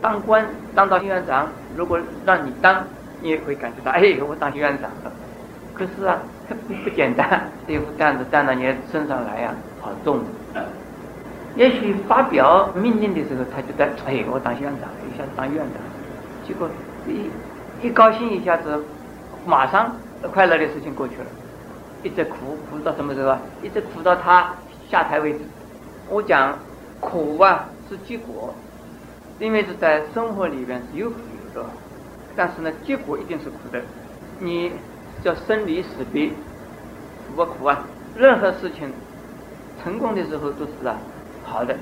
当官当到院长，如果让你当，你也会感觉到，哎，我当院长了。可是啊，不 不简单，这副担子担到你身上来呀，好重。也许发表命令的时候，他就在，哎，我当院长，一下子当院长，结果一一高兴，一下子马上快乐的事情过去了，一直苦苦到什么时候啊？一直苦到他下台为止。我讲苦啊是结果，因为是在生活里边是有苦有乐，但是呢，结果一定是苦的。你叫生离死别，苦不苦啊？任何事情成功的时候都是啊。好的，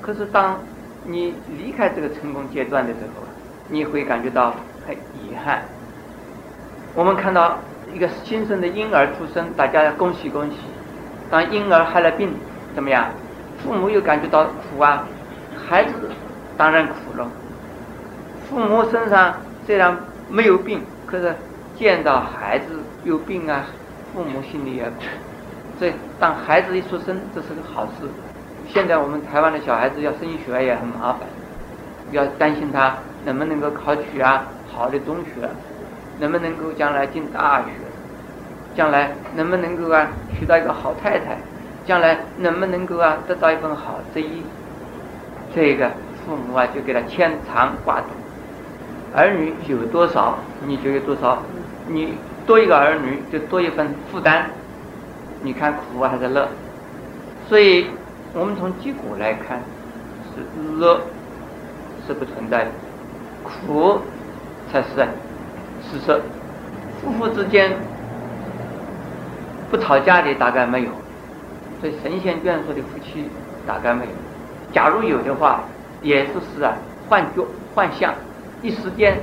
可是当你离开这个成功阶段的时候，你会感觉到很遗憾。我们看到一个新生的婴儿出生，大家恭喜恭喜。当婴儿害了病，怎么样？父母又感觉到苦啊，孩子当然苦了。父母身上虽然没有病，可是见到孩子有病啊，父母心里也苦。所以当孩子一出生，这是个好事。现在我们台湾的小孩子要升学也很麻烦，要担心他能不能够考取啊好的中学，能不能够将来进大学，将来能不能够啊娶到一个好太太，将来能不能够啊得到一份好职业，这个父母啊就给他牵肠挂肚，儿女有多少你就有多少，你多一个儿女就多一份负担，你看苦还是乐，所以。我们从结果来看，是乐是不存在的，苦才是事实。夫妇之间不吵架的大概没有，所以神仙眷属的夫妻大概没有。假如有的话，也是是啊幻觉幻象，一时间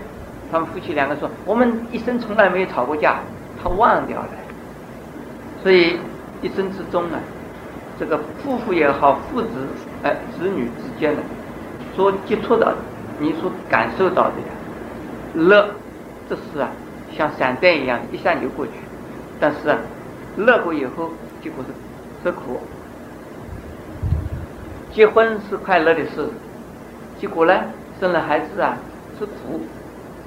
他们夫妻两个说我们一生从来没有吵过架，他忘掉了。所以一生之中呢。这个夫妇也好，父子哎子女之间的所接触到的，你所感受到的呀，乐，这是啊，像闪电一样一下流过去。但是啊，乐过以后，结果是吃苦。结婚是快乐的事，结果呢，生了孩子啊是苦，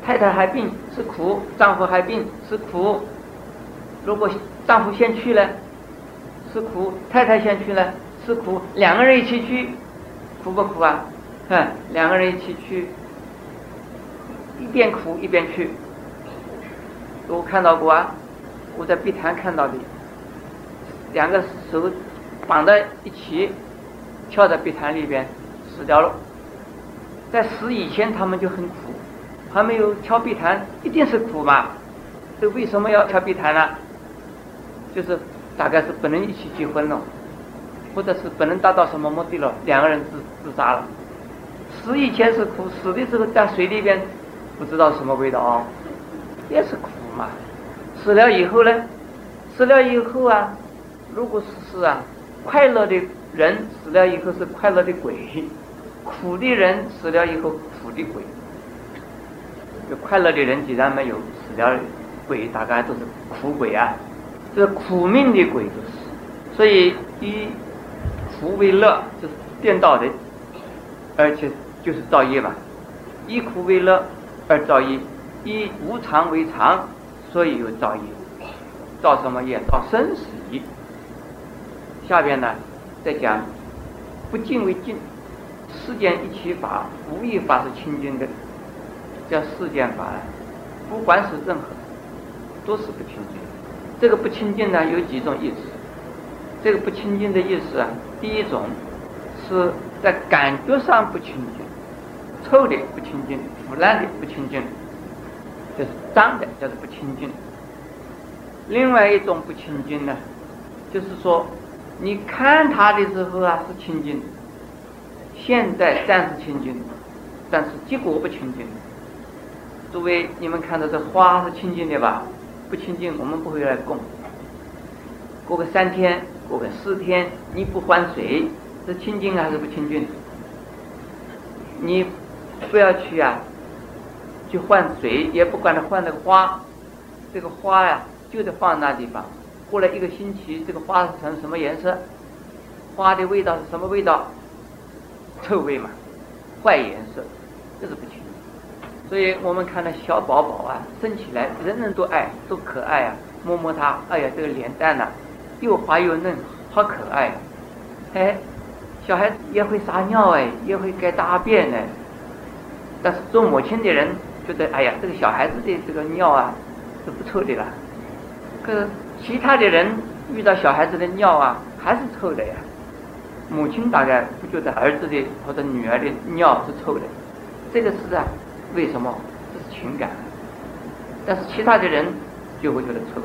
太太还病是苦，丈夫还病是苦。如果丈夫先去了。是苦，太太先去了，是苦，两个人一起去，苦不苦啊？哼，两个人一起去，一边苦一边去。我看到过啊，我在碧潭看到的，两个手绑在一起，跳在碧潭里边死掉了。在死以前他们就很苦，还没有跳碧潭，一定是苦嘛？这为什么要跳碧潭呢？就是。大概是不能一起结婚了，或者是不能达到什么目的了，两个人自自杀了。死以前是苦，死的时候在水里边，不知道什么味道啊，也是苦嘛。死了以后呢，死了以后啊，如果是是啊，快乐的人死了以后是快乐的鬼，苦的人死了以后苦的鬼。就快乐的人既然没有死了，鬼大概都是苦鬼啊。这苦命的鬼就是，所以以苦为乐就是颠倒的，而且就是造业嘛。以苦为乐而造业，以无常为常，所以有造业。造什么业？造生死业。下边呢，再讲不净为净，世间一切法，无一法是清净的。叫世间法，不管是任何，都是不清净。这个不清净呢，有几种意思。这个不清净的意思啊，第一种是在感觉上不清净，臭的不清净，腐烂的不清净，就是脏的叫做不清净。另外一种不清净呢，就是说你看它的时候啊是清净，现在暂时清净，但是结果不清净。诸位，你们看到这花是清净的吧？不清净，我们不会来供。过个三天，过个四天，你不换水，是清净还是不清净？你不要去啊，去换水，也不管它换那个花，这个花呀就得放那地方。过了一个星期，这个花是成什么颜色？花的味道是什么味道？臭味嘛，坏颜色。这是不清。所以我们看到小宝宝啊，生起来人人都爱，都可爱啊，摸摸他，哎呀，这个脸蛋呐，又滑又嫩，好可爱。哎，小孩子也会撒尿哎，也会该大便哎。但是做母亲的人觉得，哎呀，这个小孩子的这个尿啊，是不臭的了。可是其他的人遇到小孩子的尿啊，还是臭的呀。母亲大概不觉得儿子的或者女儿的尿是臭的，这个是啊，为什么？这是情感。但是其他的人就会觉得臭。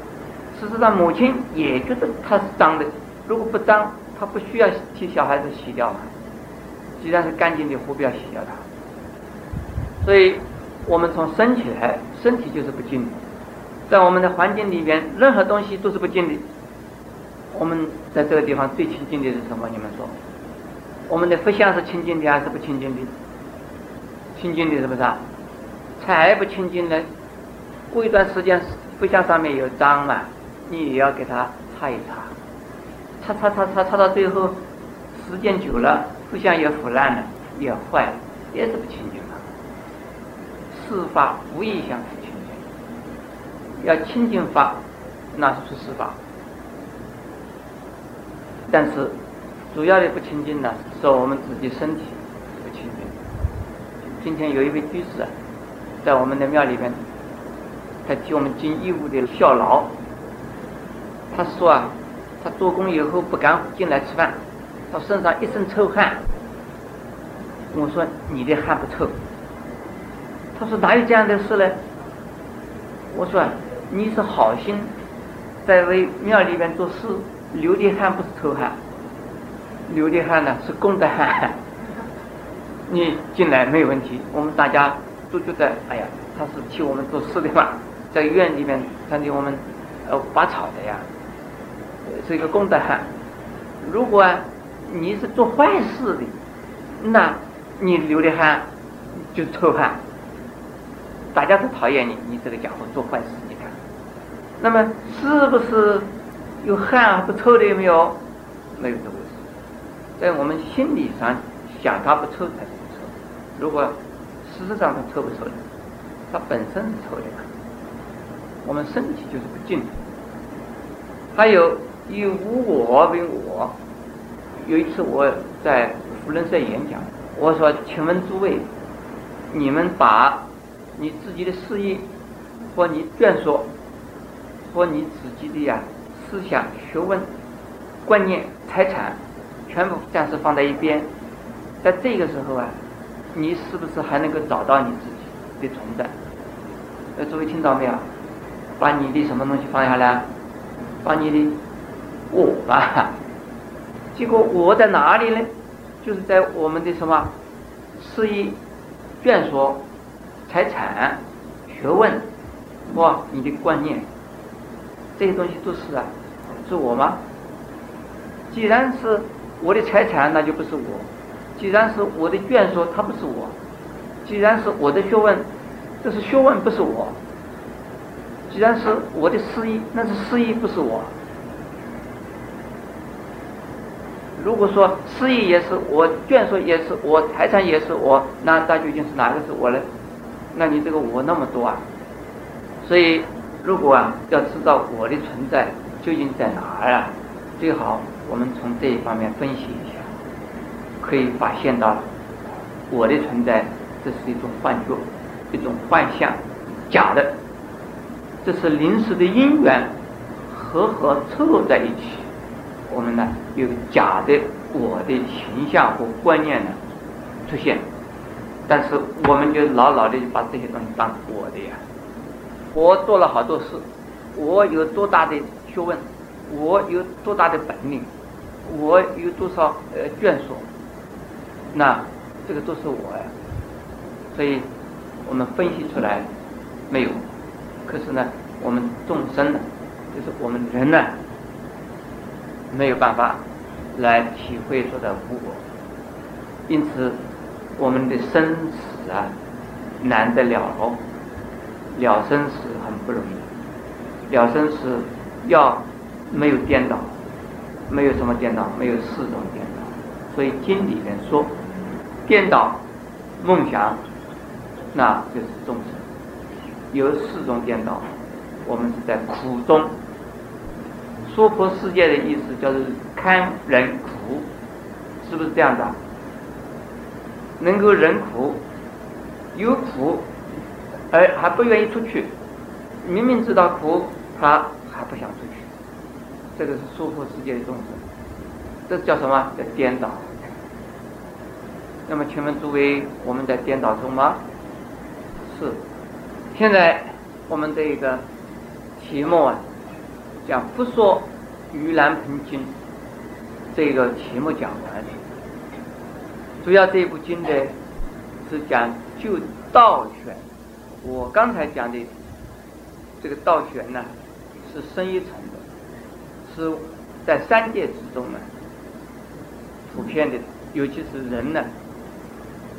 事实上，母亲也觉得它是脏的。如果不脏，她不需要替小孩子洗掉嘛。既然是干净的，何必要洗掉它？所以，我们从生起来，身体就是不净的。在我们的环境里面，任何东西都是不净的。我们在这个地方最亲近的是什么？你们说，我们的佛像是清净的还是不清净的？清净的是不是啊？才不清净呢。过一段时间，佛像上面有脏嘛，你也要给它擦一擦，擦擦擦擦擦到最后，时间久了，佛像也腐烂了，也坏了，也是不清净了。四法无一项是清净，要清净法，那是出四法。但是，主要的不清净呢，是我们自己身体不清净。今天有一位居士啊，在我们的庙里边，他替我们尽义务的效劳。他说啊，他做工以后不敢进来吃饭，他身上一身臭汗。我说你的汗不臭。他说哪有这样的事呢？我说你是好心，在为庙里边做事。流的汗不是臭汗，流的汗呢是公的汗。你进来没有问题，我们大家都觉得，哎呀，他是替我们做事的嘛，在院里面他替我们呃拔草的呀，是一个功德汗。如果你是做坏事的，那你流的汗就臭汗，大家都讨厌你，你这个家伙做坏事，你看，那么是不是？有汗不臭的有没有？没有这回事，在我们心理上想它不臭才是不臭。如果事实上它臭不臭的，它本身是臭的。我们身体就是不净的。还有以无我为我。有一次我在福伦社演讲，我说：“请问诸位，你们把你自己的事业或你眷属或你自己的呀？”思想、学问、观念、财产，全部暂时放在一边。在这个时候啊，你是不是还能够找到你自己的存在？呃，诸位听到没有？把你的什么东西放下来？把你的我吧。结果我在哪里呢？就是在我们的什么事业、眷属、财产、学问，哇你的观念。这些东西都是啊，是我吗？既然是我的财产，那就不是我；既然是我的眷属，他不是我；既然是我的学问，这是学问，不是我；既然是我的事业，那是事业，不是我。如果说事业也是我，眷属也是我，财产也是我，那那究竟是哪个是我呢？那你这个我那么多啊，所以。如果啊，要知道我的存在究竟在哪儿啊，最好我们从这一方面分析一下，可以发现到我的存在这是一种幻觉，一种幻象，假的，这是临时的因缘和合凑在一起，我们呢有假的我的形象和观念呢出现，但是我们就牢牢的把这些东西当我的呀。我做了好多事，我有多大的学问，我有多大的本领，我有多少呃眷属，那这个都是我呀。所以我们分析出来没有？可是呢，我们众生呢，就是我们人呢，没有办法来体会说的无我，因此我们的生死啊，难得了喽。了生死很不容易，了生死要没有颠倒，没有什么颠倒，没有四种颠倒。所以经里面说，颠倒梦想那就是众生有四种颠倒，我们是在苦中。娑婆世界的意思就是堪忍苦，是不是这样的？能够忍苦，有苦，而还不愿意出去，明明知道苦，他还不想出去，这个是束缚世界的众生，这叫什么？叫颠倒。那么，请问诸位，我们在颠倒中吗？是。现在我们这一个题目啊。讲《不说盂兰盆经》这个题目讲完，主要这部经呢是讲就道玄。我刚才讲的这个道玄呢，是深一层的，是在三界之中呢普遍的，尤其是人呢，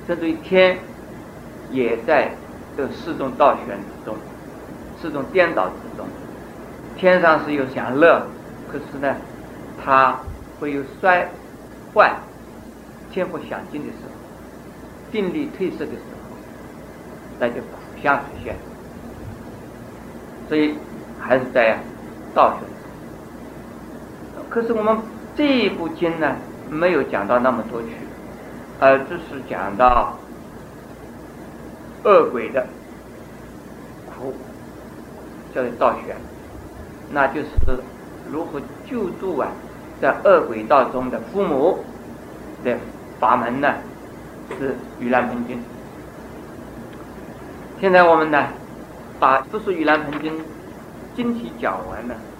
甚至于天也在这四种道玄之中，四种颠倒之中。天上是有享乐，可是呢，它会有衰坏、天不享尽的时候，定力褪色的时候，那就相出现。所以还是在道学。可是我们这一部经呢，没有讲到那么多去，而只是讲到恶鬼的苦，叫做道学。那就是如何救助啊，在恶鬼道中的父母的法门呢？是《盂兰盆经》。现在我们呢，把不是《盂兰盆经》晶体讲完了。